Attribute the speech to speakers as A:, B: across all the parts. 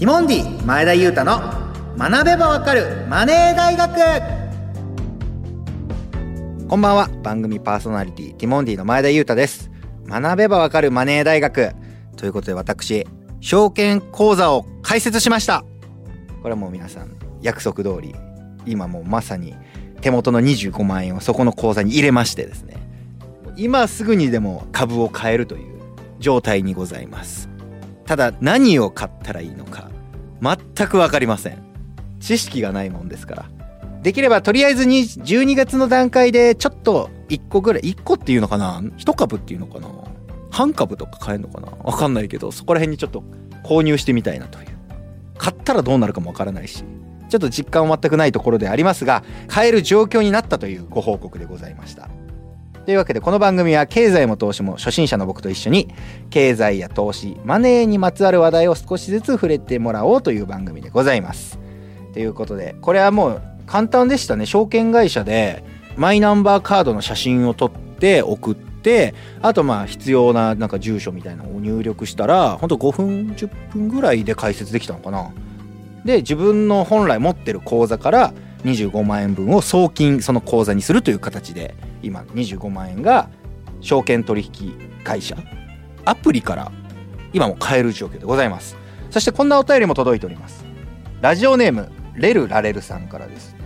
A: ティモンディ前田裕太の学べばわかるマネー大学。こんばんは。番組パーソナリティティモンディの前田裕太です。学べばわかるマネー大学。ということで私証券講座を開設しました。これはもう皆さん約束通り今もうまさに手元の25万円をそこの口座に入れましてですね。今すぐにでも株を買えるという状態にございます。ただ何を買ったらいいのか全く分かりません。知識がないもんですから。できればとりあえずに12月の段階でちょっと1個ぐらい1個っていうのかな？1株っていうのかな？半株とか買えるのかな？分かんないけどそこら辺にちょっと購入してみたいなという。買ったらどうなるかも分からないしちょっと実感は全くないところでありますが買える状況になったというご報告でございました。というわけでこの番組は経済も投資も初心者の僕と一緒に経済や投資マネーにまつわる話題を少しずつ触れてもらおうという番組でございます。ということでこれはもう簡単でしたね。証券会社でマイナンバーカードの写真を撮って送ってあとまあ必要ななんか住所みたいなのを入力したらほんと5分10分ぐらいで解説できたのかな。で自分の本来持ってる口座から25万円分を送金その口座にするという形で今25万円が証券取引会社アプリから今も買える状況でございます。そしてこんなお便りも届いております。ラジオネームレルラレルさんからですね。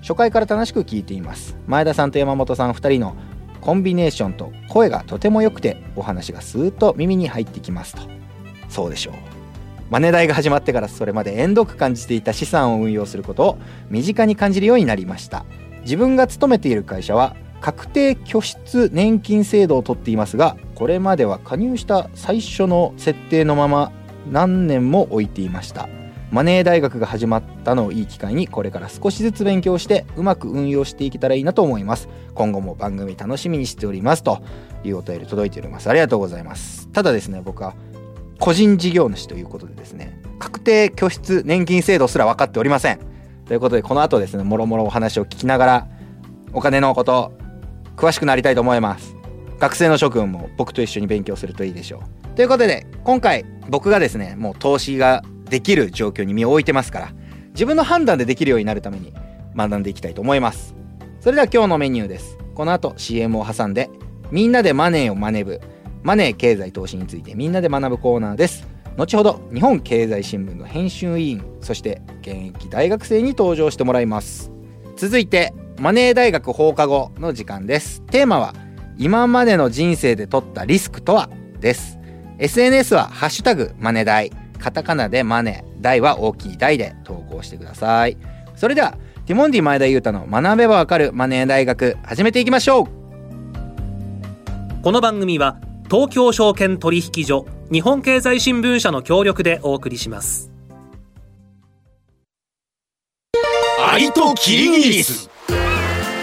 A: 初回から楽しく聞いています。前田さんと山本さん2人のコンビネーションと声がとても良くてお話がスーッと耳に入ってきますと。そうでしょう。マネ代が始まってからそれまで遠く感じていた資産を運用することを身近に感じるようになりました。自分が勤めている会社は確定拠出年金制度をとっていますがこれまでは加入した最初の設定のまま何年も置いていました。マネー大学が始まったのをいい機会にこれから少しずつ勉強してうまく運用していけたらいいなと思います。今後も番組楽しみにしておりますというお便り届いておりますありがとうございます。ただですね僕は個人事業主ということでですね確定拠出年金制度すら分かっておりません。ということでこの後ですねもろもろお話を聞きながらお金のこと詳しくなりたいと思います。学生の諸君も僕と一緒に勉強するといいでしょう。ということで今回僕がですねもう投資ができる状況に身を置いてますから自分の判断でできるようになるために学んでいきたいと思います。それでは今日のメニューです。この後 CM を挟んでみんなでマネーを学ぶマネー経済投資についてみんなで学ぶコーナーです。後ほど日本経済新聞の編集委員そして現役大学生に登場してもらいます。続いてマネー大学放課後の時間です。テーマは今までの人生で取ったリスクとは？です。SNS はハッシュタグマネ大。カタカナでマネ。大は大きい大で投稿してください。それではティモンディ前田裕太の学べばわかるマネー大学始めていきましょう。
B: この番組は東京証券取引所日本経済新聞社の協力でお送りします。
C: アリとキリギリス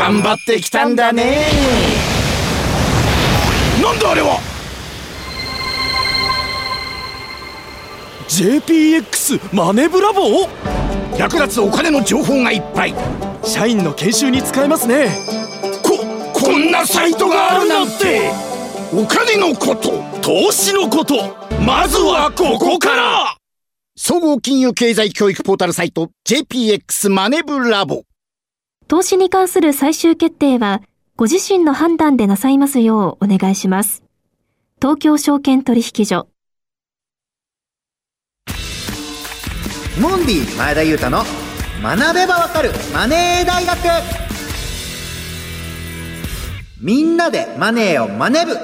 D: 頑張ってきたんだね。なんだあれは。
C: JPX マネブラボ
D: 役立つお金の情報がいっぱい。
C: 社員の研修に使えますね。
D: ここんなサイトがあるなんて。お金のこと。
C: 投資のこと。まずはここから。
D: 総合金融経済教育ポータルサイト JPX マネブラボ
E: 投資に関する最終決定はご自身の判断でなさいますようお願いします。東京証券取引所。
A: モンディ前田裕太の学べばわかるマネー大学。みんなでマネーを学ぶ。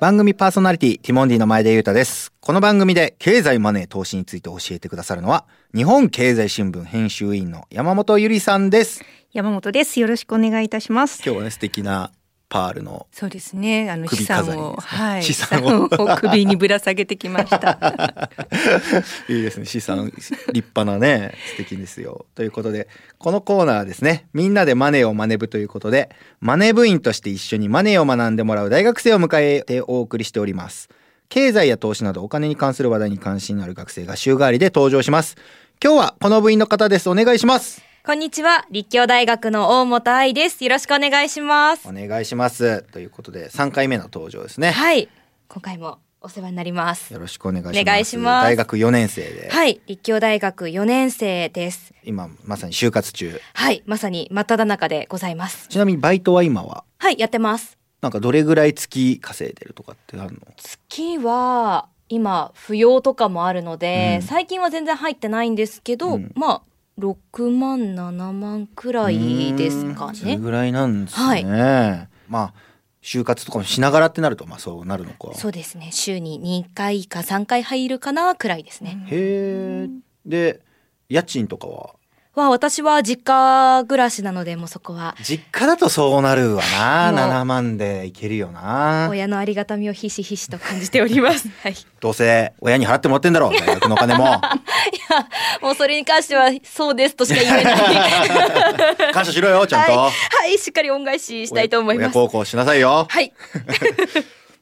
A: 番組パーソナリティティモンディの前田裕太です。この番組で経済マネー投資について教えてくださるのは日本経済新聞編集委員の山本ゆりさんです
F: 山本です。よろしくお願いいたします。
A: 今日はね素敵なパールの
F: そうですね。あの資産を、はい、
A: 資産を。
F: を首にぶら下げてきました。
A: いいですね。資産立派なね素敵ですよ。ということでこのコーナーはですねみんなでマネーを学ぶということでマネ部員として一緒にマネーを学んでもらう大学生を迎えてお送りしております。経済や投資などお金に関する話題に関心のある学生が週替わりで登場します。今日はこの部員の方です。お願いします
G: こんにちは。立教大学の大本愛です。よろしくお願いします。
A: お願いしますということで3回目の登場ですね
G: はい。今回もお世話になります。
A: よろしくお願いします
G: お願いします
A: 大学4年生で、
G: はい。立教大学4年生です。
A: 今まさに就活中
G: はい。まさに真っ只中でございます。
A: ちなみにバイトは今は？
G: はい。やってます。
A: なんかどれぐらい月稼いでるとかってあるの？
G: 月は、今、扶養とかもあるので、
A: うん
G: 最近は全然入ってないんですけど、
A: うん
G: まあ、6万、7万くらいですかね。
A: それぐらいなんですね。まあ就活とかもしながらってなるとまあそうなるのか。
G: そうですね。週に2回か3回入るかなくらいですね。
A: へえ。で家賃とかは？
G: は、私は実家暮らしなので、もうそこは、
A: 実家だとそうなるわな。
G: もう
A: 7万でいけるよな。
G: 親のありがたみをひしひしと感じております。はい。
A: どうせ親に払ってもらってんだろう大学のお金も。
G: もうそれに関しては、そうですとしか言えない。
A: 感謝しろよちゃんと。
G: はい、はい、しっかり恩返ししたいと思います。
A: 親孝行しなさいよ。
G: はい。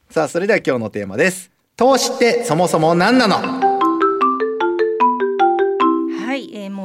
A: さあそれでは今日のテーマです。投資ってそもそも何なの？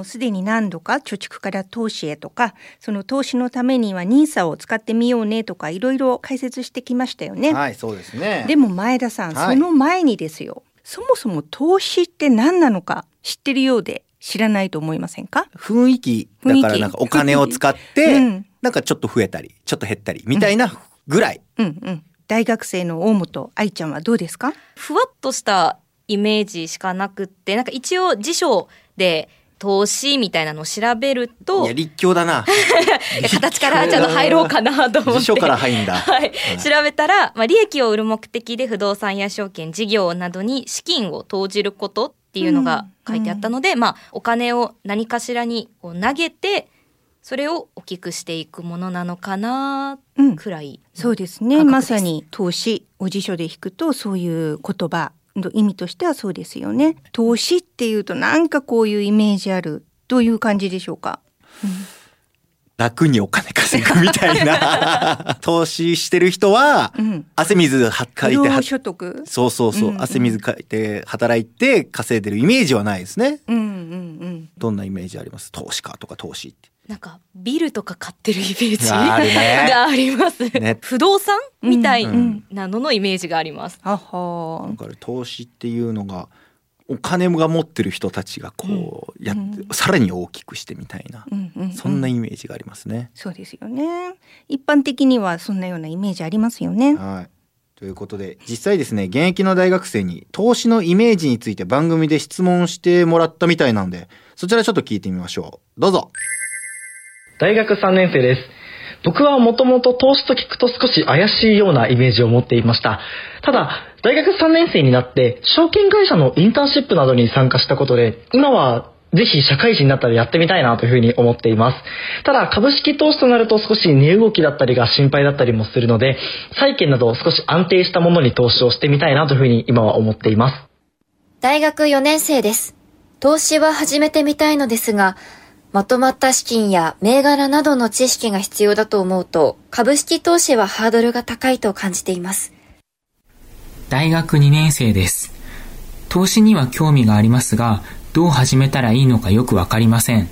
F: すでに何度か貯蓄から投資へとか、その投資のためにはニーサを使ってみようねとかいろいろ解説してきましたよね。
A: はいそうですね。
F: でも前田さん、
A: はい
F: その前にですよ。そもそも投資って何なのか知ってるようで知らないと思いませんか？
A: 雰囲気だからなんかお金を使って、
F: うん
A: なんかちょっと増えたりちょっと減ったりみたいなぐらい、
F: うんうん。大学生の大本愛ちゃんはどうですか？
G: ふわっとしたイメージしかなくって、なんか一応辞書で投資みたいなのを調べると、
A: いや立教だな。
G: 形からちゃんと入ろうかなと思って。
A: 辞書から入んだ。
G: はい、調べたら、まあ、利益を売る目的で不動産や証券事業などに資金を投じることっていうのが書いてあったので、まあ、お金を何かしらにこう投げてそれを大きくしていくものなのかな
F: うん。
G: くらい、
F: そうですね。まさに投資を辞書で引くとそういう言葉の意味としてはそうですよね。投資っていうとなんかこういうイメージあるという感じでしょうか？
A: 楽にお金稼ぐみたいな 投資してる人は
F: うん。
A: 汗水はかいて
F: 所得？
A: そうそうそう、
F: うんうん
A: 汗水かいて働いて稼いでるイメージはないですね
F: うんうんうん。
A: どんなイメージあります？投資家とか投資って
G: なんかビルとか買ってるイメージ。
A: あるね。
G: があります、
A: ね。
G: 不動産みたい
A: うん。
G: なののイメージがあります。
F: あは
A: だから投資っていうのがお金が持ってる人たちがこうやって、
F: うん
A: さらに大きくしてみたいな、
F: うんうんうん。
A: そんなイメージがありますね。
F: そうですよね。一般的にはそんなようなイメージありますよね。
A: はい。ということで実際ですね現役の大学生に投資のイメージについて番組で質問してもらったみたいなんでそちらちょっと聞いてみましょう。どうぞ
H: 大学3年生です。僕はもともと投資と聞くと少し怪しいようなイメージを持っていました。ただ、大学3年生になって、証券会社のインターンシップなどに参加したことで、今はぜひ社会人になったらやってみたいなというふうに思っています。ただ、株式投資となると少し値動きだったりが心配だったりもするので、債券など少し安定したものに投資をしてみたいなというふうに今は思っています。
I: 大学4年生です。投資は始めてみたいのですが、まとまった資金や銘柄などの知識が必要だと思うと、株式投資はハードルが高いと感じています。
J: 大学2年生です。投資には興味がありますが、どう始めたらいいのかよくわかりません。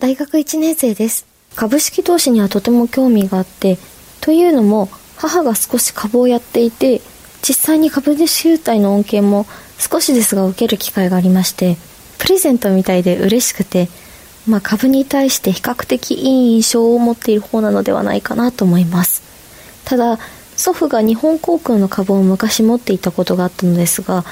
K: 大学1年生です。株式投資にはとても興味があって、というのも母が少し株をやっていて、実際に株主優待の恩恵も少しですが受ける機会がありまして、プレゼントみたいで嬉しくて、まあ株に対して比較的いい印象を持っている方なのではないかなと思います。ただ、祖父が日本航空の株を昔持っていたことがあったのですが、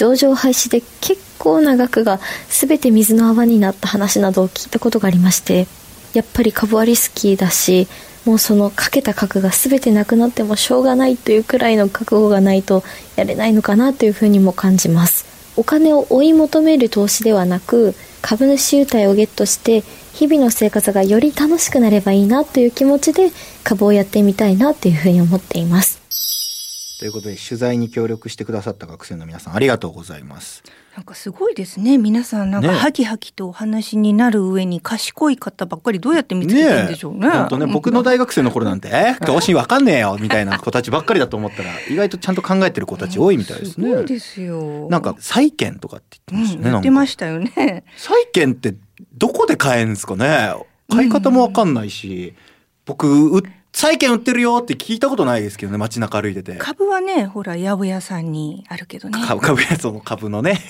K: 上場廃止で結構な額が全て水の泡になった話などを聞いたことがありましてやっぱり株はリスキーだしもうそのかけた額が全てなくなってもしょうがないというくらいの覚悟がないとやれないのかなというふうにも感じますお金を追い求める投資ではなく株主優待をゲットして日々の生活がより楽しくなればいいなという気持ちで株をやってみたいなというふうに思っています。
A: ということで取材に協力してくださった学生の皆さんありがとうございます。
F: なんかすごいですね。皆さんなんか
A: ね。
F: ハキハキとお話になる上に賢い方ばっかりどうやって見つけてるんでしょうね。
A: 本当ね僕の大学生の頃なんてえ投資わかんねえよみたいな子たちばっかりだと思ったら意外とちゃんと考えてる子たち多いみたいですね。
F: すごいですよ。
A: なんか債券とかって言ってましたね、
F: 言
A: なんか。
F: ってましたよね。
A: 債券ってどこで買えんですかね。買い方もわかんないし、僕う債券売ってるよって聞いたことないですけどね街中歩いてて。
F: 株はねほら八百屋さんにあるけどね。
A: 株株やその株のね。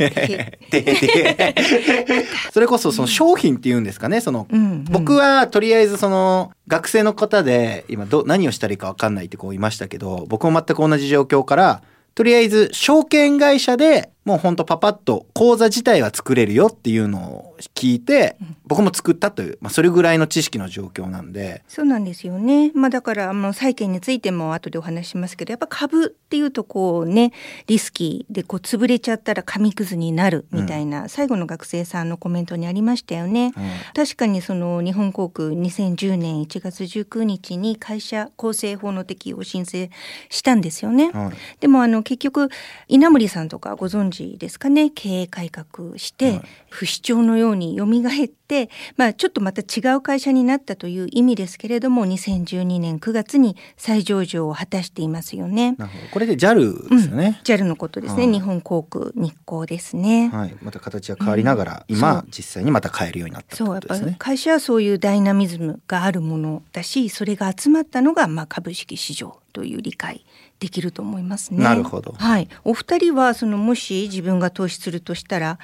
A: でで それこそその商品っていうんですかねその、僕はとりあえずその学生の方で今ど何をしたらいいか分かんないってこういましたけど僕も全く同じ状況からとりあえず証券会社でもうほんとパパッと口座自体は作れるよっていうのを聞いて僕も作ったという、まあ、それぐらいの知識の状況なんで
F: そうなんですよね。まあだからあの債券についても後でお話ししますけど、やっぱ株っていうとこうねリスキーでこう潰れちゃったら紙くずになるみたいな、最後の学生さんのコメントにありましたよね。確かにその日本航空2010年1月19日に会社構成法の適用を申請したんですよね。
A: はい
F: でもあの結局稲森さんとかご存知ですかね？経営改革して、不死鳥のように蘇って、まあ、ちょっとまた違う会社になったという意味ですけれども2012年9月に再上場を果たしていますよね。
A: これで JAL ですよね、
F: JAL のことですね、
A: はい。
F: 日本航空日航ですね。
A: はい、また形が変わりながら、
F: うん。
A: 今実際にまた買えるようになった
F: そう。やっぱ。会社はそういうダイナミズムがあるものだしそれが集まったのがまあ株式市場という理解できると思いますね。
A: なるほど。
F: はい、お二人はそのもし自分が投資するとしたら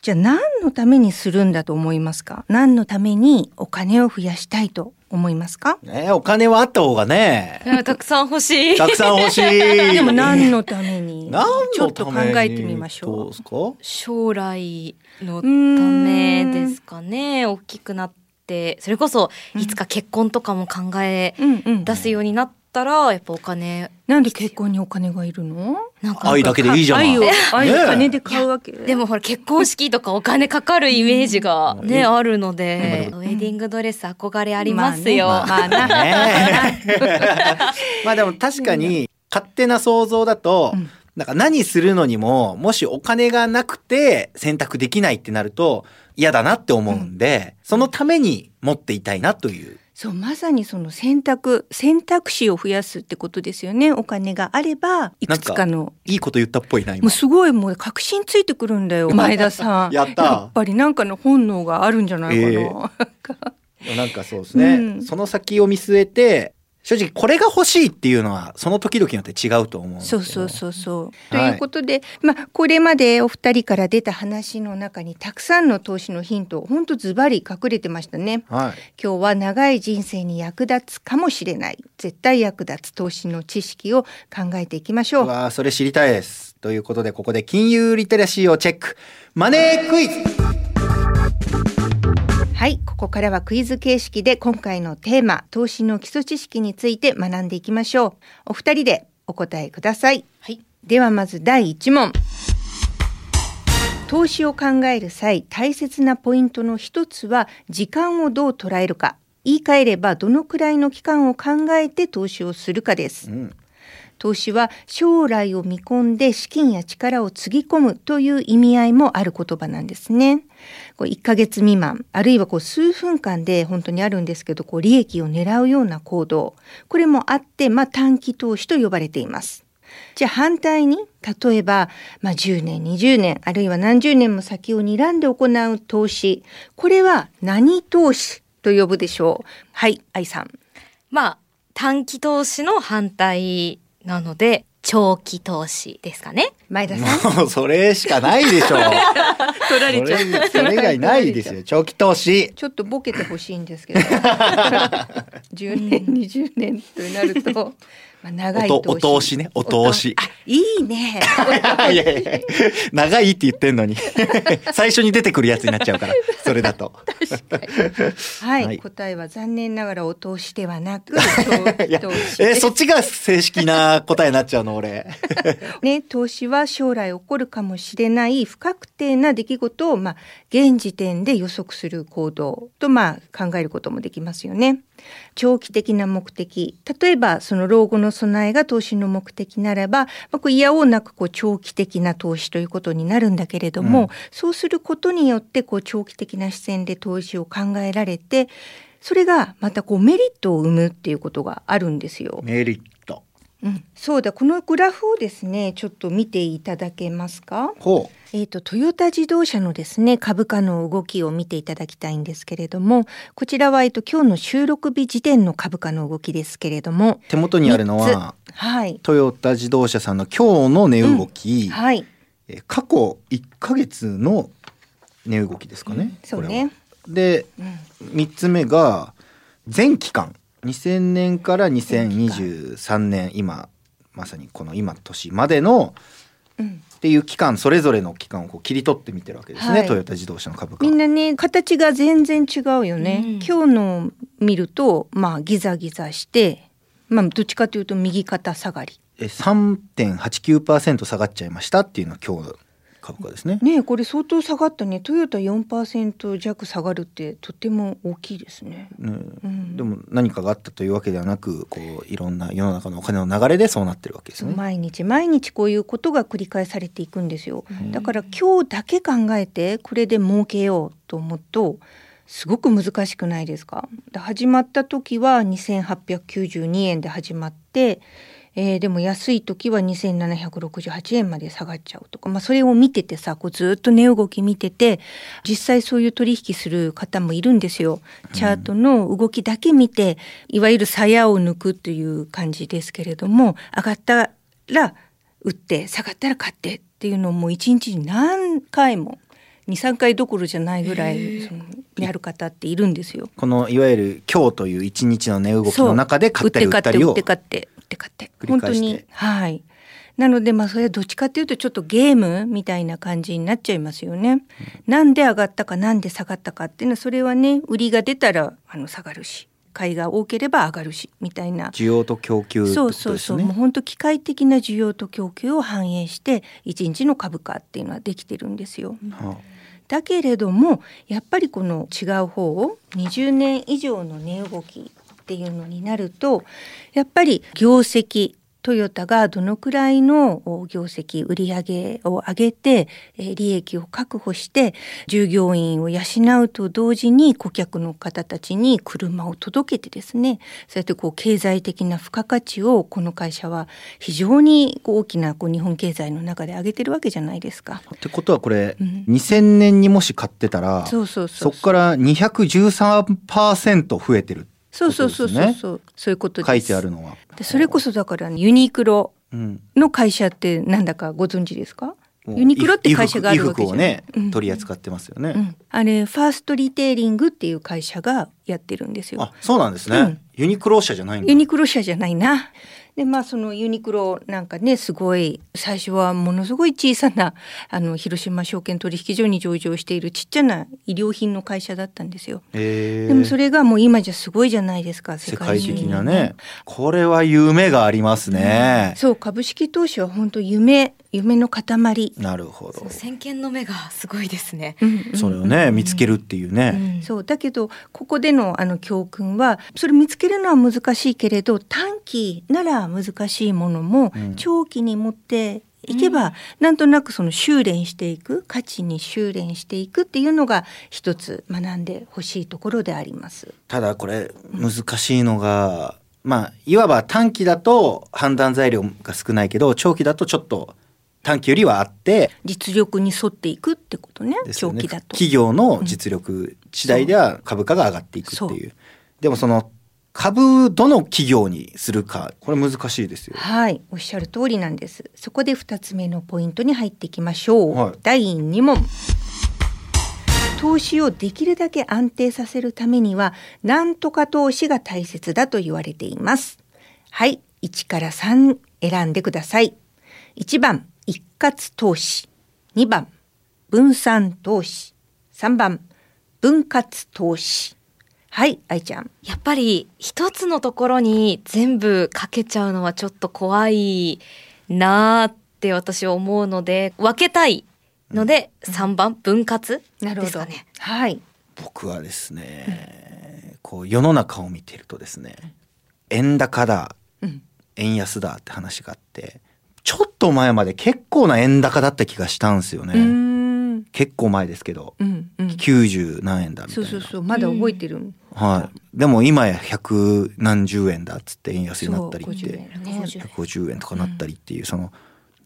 F: じゃあ何のためにするんだと思いますか？何のためにお金を増やしたいと思いますか？
A: ねお金はあった方がね。
G: たくさん欲しい。
A: たくさん欲しい。
F: でも何のために？
A: 何
F: ちょっと考えてみましょう。
A: どうですか
G: 将来のためですかね。大きくなってそれこそいつか結婚とかも考え出すようになったらやっぱお金。
F: なんで結婚にお金がいるの？
G: なんか。
A: 愛だけでいいじゃない
F: 愛を愛を金で買うわけ？
G: でもほら結婚式とかお金かかるイメージがね、あるので、ウェディングドレス憧れありますよ。
F: まあねまあ。な
A: ね。まあでも確かに勝手な想像だと、なんか何するのにももしお金がなくて選択できないってなると嫌だなって思うんで、そのために持っていたいなという。
F: そうまさにその選択選択肢を増やすってことですよね。お金があればいくつかの。
A: いいこと言ったっぽいな今。
F: もう。すごいもう確信ついてくるんだよ 前田さん。
A: やった。
F: やっぱりなんかの本能があるんじゃないかな、
A: ええなんかそうですね、
F: うん。
A: その先を見据えて正直これが欲しいっていうのはその時々によって違うと思う
F: そうそうそうそう。と
A: はい
F: いうことで、まあこれまでお二人から出た話の中にたくさんの投資のヒント本当ズバリ隠れてましたね。
A: はい
F: 今日は長い人生に役立つかもしれない絶対役立つ投資の知識を考えていきましょう。
A: うわーそれ知りたいですということでここで金融リテラシーをチェックマネークイズ
F: はい、ここからはクイズ形式で今回のテーマ投資の基礎知識について学んでいきましょう。お二人でお答えください。
G: はい。
F: ではまず第一問。投資を考える際大切なポイントの一つは時間をどう捉えるか言い換えればどのくらいの期間を考えて投資をするかです、投資は将来を見込んで資金や力をつぎ込むという意味合いもある言葉なんですねこう1ヶ月未満あるいはこう数分間で本当にあるんですけどこう利益を狙うような行動これもあって、まあ、短期投資と呼ばれています。じゃあ反対に例えば、まあ、10年20年あるいは何十年も先を睨んで行う投資これは何投資と呼ぶでしょう？はい愛さん。
G: まあ短期投資の反対なので長期投資ですかね。
F: 前田さん。
A: もうそれしかないでしょ。う
F: 取られちゃう。
A: それそれ以外ないですよ。長期投資。
F: ちょっとボケてほしいんですけど。10年20年となると、まあ、長い
A: お
F: 投資
A: とお通しね。お通し。
F: あいいね。
A: いやいや長いって言ってんのに。最初に出てくるやつになっちゃうから。それだと。
F: はい、
A: はい。
F: 答えは残念ながらお通しではなく
A: えそっちが正式な答えになっちゃうの俺。
F: ね、投資はば将来起こるかもしれない不確定な出来事を、まあ、現時点で予測する行動と、まあ、考えることもできますよね。長期的な目的例えばその老後の備えが投資の目的ならば、まあ、こう嫌をなくこう長期的な投資ということになるんだけれども、うん、そうすることによってこう長期的な視線で投資を考えられてそれがまたこうメリットを生むっていうことがあるんですよ。
A: メリット。
F: うん、そうだこのグラフをですねちょっと見ていただけますか？
A: ほう。
F: えっ、ー、とトヨタ自動車のですね株価の動きを見ていただきたいんですけれども、こちらはえっ、と今日の収録日時点の株価の動きですけれども、
A: 手元にあるのは、
F: はい、
A: トヨタ自動車さんの今日の値動き、
F: うん、はい、
A: え過去1ヶ月の値動きですかね。
F: うん、そうね。
A: で、うん、3つ目が全期間2000年から2023年今まさにこの今年までの、うん、っていう期間それぞれの期間をこう切り取ってみてるわけですね、はい、トヨタ自動車の株価
F: みんなね形が全然違うよね、うん、今日の見るとまあギザギザしてまあどっちかというと右肩下がり。
A: え3.89%下がっちゃいましたっていうのは今日株価ですね。
F: ねこれ相当下がったねトヨタ4%弱下がるってとても大きいですね。
A: ねうん、でも何かがあったというわけではなくこういろんな世の中のお金の流れでそうなってるわけですね。
F: 毎日毎日こういうことが繰り返されていくんですよ。だから今日だけ考えてこれで儲けようと思うとすごく難しくないですか？始まった時は2892円で始まってえー、でも安い時は2768円まで下がっちゃうとか、まあ、それを見ててさこうずっと値動き見てて実際そういう取引する方もいるんですよ。チャートの動きだけ見て、いわゆる鞘を抜くという感じですけれども上がったら売って下がったら買ってっていうのをもう一日に何回も23回どころじゃないぐらいそのやる方っているんですよ。
A: このいわゆる今日という一日の値動きの中で買ったり売ったりを
F: 売って買ってって買って本当に。はい。なのでまあそれはどっちかっていうとちょっとゲームみたいな感じになっちゃいますよね。うん、なんで上がったかなんで下がったかっていうのはそれはね売りが出たらあの下がるし。買いが多ければ上がるしみたいな。
A: 需要と供給、ね、
F: そうそうそう。もう本当機械的な需要と供給を反映して一日の株価っていうのはできてるんですよ。うんだけれどもやっぱりこの違う方を20年以上の値動きっていうのになるとやっぱり業績トヨタがどのくらいの業績売上を上げて利益を確保して従業員を養うと同時に顧客の方たちに車を届けてですねそうやってこう経済的な付加価値をこの会社は非常に大きなこう日本経済の中で上げてるわけじゃないですか。
A: ってことはこれ、うん、2000年にもし買ってたらそこから213%増えてる
F: そうそうそうそう。そう、そういうこと
A: 書いてあるのは。
F: でそれこそだからユニクロの会社ってなんだかご存知ですか、ユニクロって会社があるわけじゃ
A: ね、うん、取り扱ってますよね、うん、
F: あれファーストリテイリングっていう会社がやってるんですよ。
A: あそうなんですね、うん、ユニクロ社じゃない
F: ユニクロ社じゃないなでまあそのユニクロなんかねすごい最初はものすごい小さなあの広島証券取引所に上場しているちっちゃな医療品の会社だったんですよ。でもそれがもう今じゃすごいじゃないですか
A: 世界的なね。これは夢がありますね。
F: うん、そう株式投資は本当夢夢の塊。
A: なるほど。
G: 先見の目がすごいですね。
A: それをね見つけるっていうね。
F: うん、そうだけどここでのあの教訓はそれ見つけるのは難しいけれど短期なら難しいものも長期に持っていけば、うん、なんとなくその修練していく価値に修練していくっていうのが一つ学んでほしいところであります。
A: ただこれ難しいのが、うん、まあいわば短期だと判断材料が少ないけど長期だとちょっと短期よりはあって
F: 実力に沿っていくってことね、ね、長期だと。
A: 企業の実力次第では株価が上がっていくっていう、でもその株どの企業にするかこれ難しいですよ。
F: はい。おっしゃる通りなんです。そこで2つ目のポイントに入っていきましょう、はい、第2問。投資をできるだけ安定させるためには何とか投資が大切だと言われています。はい。1から3選んでください。1番一括投資。2番。分散投資。3番。分割投資。はい愛ちゃん。
G: やっぱり一つのところに全部かけちゃうのはちょっと怖いなっって私は思うので分けたいので3番。分割ですかね。
F: はい。
A: 僕はですね、こう世の中を見てるとですね円高だ、
F: うん。
A: 円安だって話があってちょっと前まで結構な円高だった気がしたんですよ
F: う
A: ね。結構前ですけど
F: うんうん。
A: 90何円だみたいうな
F: そそうそう。まだ覚えてる。
A: はい、でも今や百何十円だっつって円安になったりって
F: 50円ね
A: 150円とかなったりっていう、その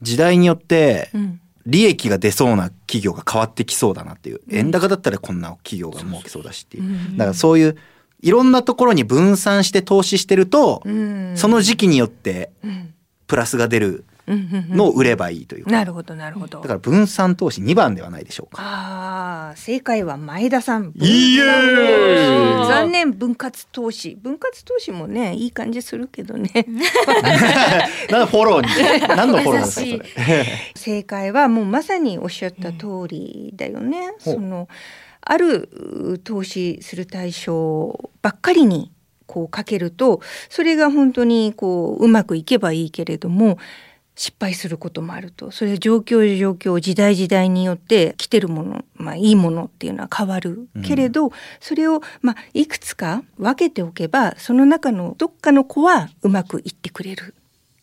A: 時代によって
F: うん。
A: 利益が出そうな企業が変わってきそうだなっていう円高だったらこんな企業が儲けそうだしっていう
F: うん
A: だからそういういろんなところに分散して投資してると、
F: うん
A: その時期によって
F: うん
A: プラスが出るのを売ればいいというか、
F: なるほどなるほど。
A: だから分散投資2番ではないでしょうか。
F: ああ正解は前田さん。
A: イエーイ。
F: 残念分割投資。分割投資もねいい感じするけどね。
A: なんでフォローに？何のフォローですかそ
F: 優
A: れ。
F: 正解はもうまさにおっしゃった通りだよね、
A: ほう。
F: そのあるう投資する対象ばっかりにこうかけるとそれが本当にこううまくいけばいいけれども失敗することもあると。それは状況状況時代時代によって来てるもの、まあ、いいものっていうのは変わる。けれど、それを、まあ、いくつか分けておけばその中のどっかの子はうまくいってくれる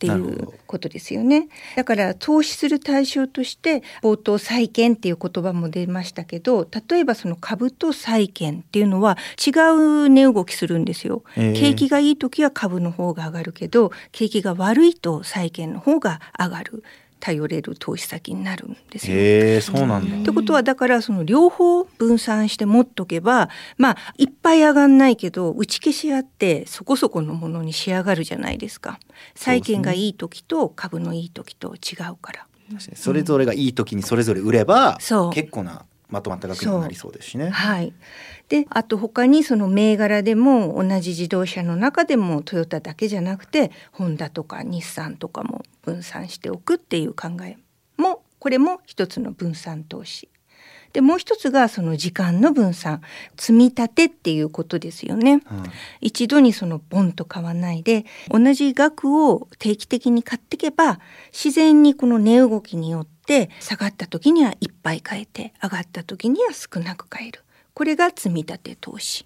F: っていうことですよね。だから投資する対象として冒頭債券っていう言葉も出ましたけど例えばその株と債券っていうのは違う値動きするんですよ。
A: へー
F: 景気がいい時は株の方が上がるけど景気が悪いと債券の方が上がる頼れる投資先になるんですよ。
A: へえそうなんだ。
F: ってことはだからその両方分散して持っとけばまあいっぱい上がんないけど打ち消し合ってそこそこのものに仕上がるじゃないですか。債券がいい時と株のいい時と違うから。
A: それぞれがいい時にそれぞれ売れば、
F: そう。
A: 結構なまとまった額になりそうですしね。
F: はい。であと他にその銘柄でも同じ自動車の中でもトヨタだけじゃなくてホンダとか日産とかも分散しておくっていう考えもこれも一つの分散投資。でもう一つがその時間の分散。積み立てっていうことですよね。一度にそのボンと買わないで同じ額を定期的に買っていけば自然にこの値動きによって下がった時にはいっぱい買えて上がった時には少なく買えるこれが積み立て投資。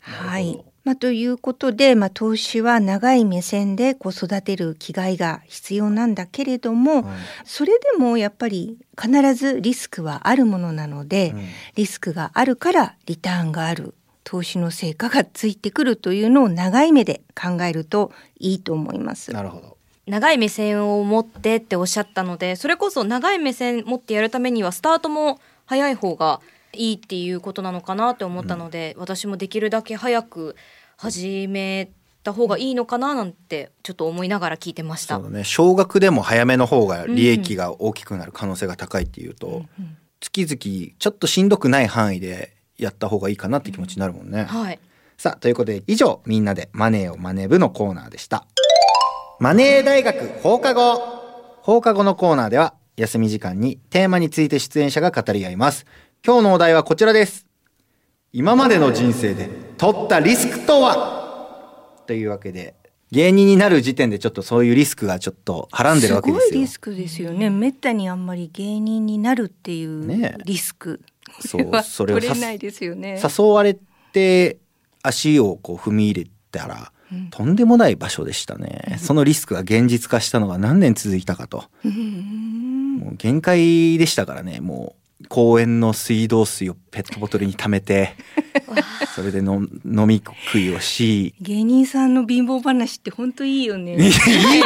F: はいまあ、ということで、まあ、投資は長い目線でこう育てる気概が必要なんだけれども、それでもやっぱり必ずリスクはあるものなので、リスクがあるからリターンがある投資の成果がついてくるというのを長い目で考えるといいと思います。
A: なるほど。
G: 長い目線を持ってっておっしゃったのでそれこそ長い目線持ってやるためにはスタートも早い方がいいっていうことなのかなって思ったので、私もできるだけ早く始めた方がいいのかななんてちょっと思いながら聞いてました
A: そう。だね。少額でも早めの方が利益が大きくなる可能性が高いっていうと、月々ちょっとしんどくない範囲でやった方がいいかなって気持ちになるもんね。
G: はい。
A: さあということで以上みんなでマネーをマネ部のコーナーでした。マネー大学放課後放課後のコーナーでは休み時間にテーマについて出演者が語り合います。今日のお題はこちらです。今までの人生で取ったリスクとは？というわけで芸人になる時点でちょっとそういうリスクがちょっとはらんでるわけですよ
F: すごいリ。スクですよね。めったにあんまり芸人になるっていうリスク。
A: そう
F: は
A: それをさ
F: 取れないですよね。
A: 誘われて足をこう踏み入れたら、とんでもない場所でしたね、そのリスクが現実化したのが何年続いたかと、もう限界でしたからね。もう公園の水道水をペットボトルに溜めて それでの飲み食いをし
F: 芸人さんの貧乏話って本当いいよね。
A: いい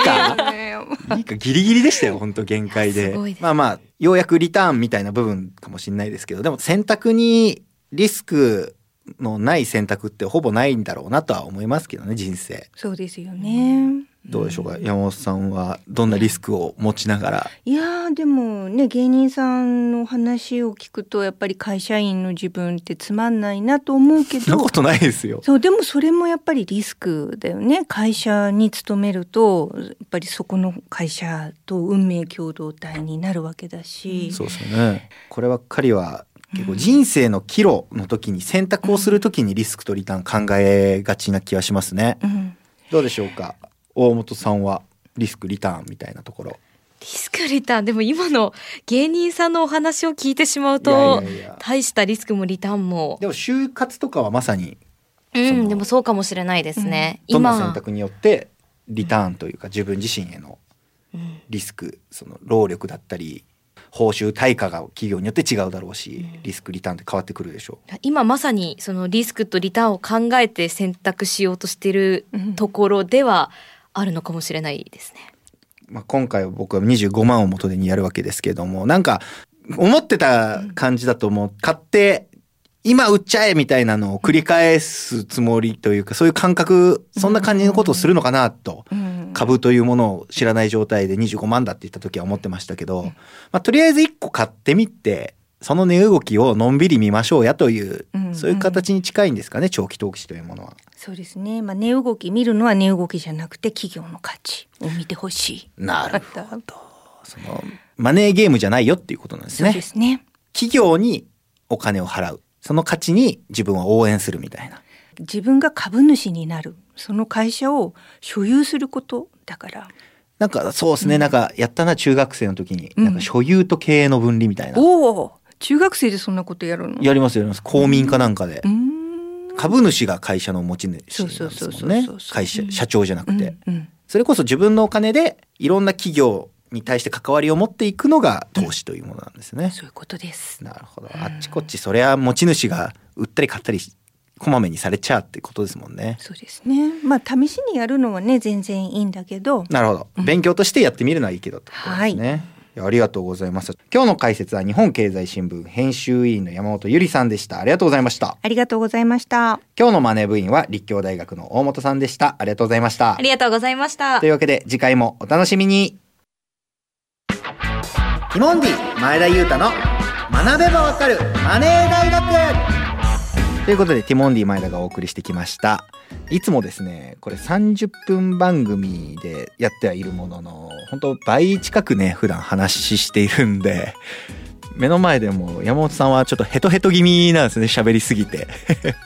A: か？
F: ね。
A: いいかギリギリでしたよ本当限界で。まあまあようやくリターンみたいな部分かもしれないですけどでも選択にリスクのない選択ってほぼないんだろうなとは思いますけどね人生。
F: そうですよね。
A: どうでしょうか、山本さんはどんなリスクを持ちながら？
F: いやーでもね芸人さんの話を聞くとやっぱり会社員の自分ってつまんないなと思うけど。
A: そんなことないですよ。
F: そうでもそれもやっぱりリスクだよね。会社に勤めるとやっぱりそこの会社と運命共同体になるわけだし、
A: そうですよね。こればっかりは結構人生の岐路の時に選択をする時にリスクとリターン考えがちな気はしますね、
F: うん。
A: どうでしょうか？大本さんはリスクリターンみたいなところ。
G: リスクリターン。でも今の芸人さんのお話を聞いてしまう
A: い
G: と大したリスクもリターンも。
A: でも就活とかはまさに
G: うんでもそうかもしれないですね、
A: どの選
G: 今
A: 択によってリターンというか自分自身へのリスクその労力だったり報酬対価が企業によって違うだろうしリスクリターンって変わってくるでしょ
G: 今まさにそのリスクとリターンを考えて選択しようとしてるところではあるのかもしれないですね。
A: まあ、今回は僕は25万を元手にやるわけですけれどもなんか思ってた感じだともう。買って今売っちゃえみたいなのを繰り返すつもりというかそういう感覚そんな感じのことをするのかなと株というものを知らない状態で25万だって言った時は思ってましたけど、まあ、とりあえず1個買ってみてその値動きをのんびり見ましょうやというそういう形に近いんですかね長期投資というものは。
F: そうですね。まあ値動き見るのは値動きじゃなくて企業の価値を見てほしい。
A: なるほど。そのマネーゲームじゃないよっていうことなんですね。
F: そうですね。
A: 企業にお金を払う。その価値に自分を応援するみたいな。
F: 自分が株主になる。その会社を所有することだから。
A: なんかそうですね、なんかやったな中学生の時に、なんか所有と経営の分離みたいな。
F: おお、中学生でそんなことやるの？
A: やりますやります。公民かなんかで。株主が会社の持ち主なんですもんね。会社社長じゃなくて、それこそ自分のお金でいろんな企業に対して関わりを持っていくのが投資というものなんですね。
F: そういうことです。
A: なるほど。あっちこっちそれは持ち主が売ったり買ったりこまめにされちゃうってことですもんね。
F: そうですね。まあ試しにやるのはね全然いいんだけど。
A: なるほど。勉強としてやってみるのはいいけどってことですね。はいありがとうございます。今日の解説は日本経済新聞編集委員の山本ゆりさんでした。ありがとうございました。
F: ありがとうございました。
A: 今日のマネー部員は立教大学の大本さんでした。ありがとうございました。
G: ありがとうございました。
A: というわけで次回もお楽しみに。ティモンディ前田裕太の学べばわかるマネー大学ということでティモンディ前田がお送りしてきました。いつもですね、これ30分番組でやってはいるものの、本当倍近くね、普段話しているんで、目の前でも山本さんはちょっとヘトヘト気味なんですね、喋りすぎて。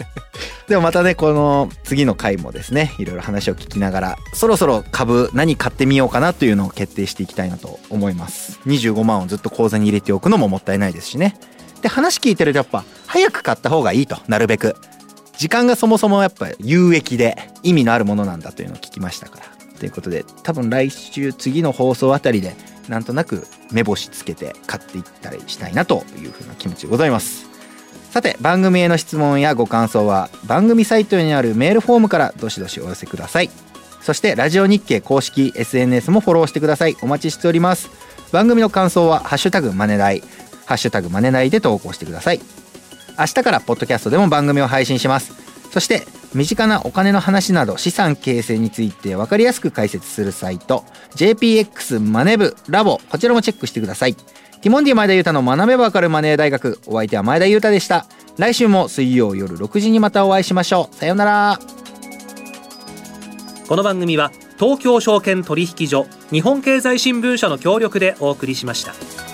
A: でもまたね、この次の回もですね、いろいろ話を聞きながら、そろそろ株何買ってみようかなというのを決定していきたいなと思います。25万をずっと口座に入れておくのももったいないですしね。で、話聞いてるとやっぱ、早く買った方がいいと、なるべく。時間がそもそもやっぱ有益で意味のあるものなんだというのを聞きましたから。ということで、多分来週次の放送あたりで、なんとなく目星つけて買っていったりしたいなというふうな気持ちでございます。さて、番組への質問やご感想は番組サイトにあるメールフォームからどしどしお寄せください。そして、ラジオ日経公式 SNS もフォローしてください。お待ちしております。番組の感想は、ハッシュタグマネダイ、ハッシュタグマネダイで投稿してください。明日からポッドキャストでも番組を配信します。そして、身近なお金の話など資産形成について分かりやすく解説するサイト、JPX マネブラボ、こちらもチェックしてください。ティモンディ前田裕太の学べばわかるマネー大学、お相手は前田裕太でした。来週も水曜夜6時にまたお会いしましょう。さようなら。
B: この番組は東京証券取引所日本経済新聞社の協力でお送りしました。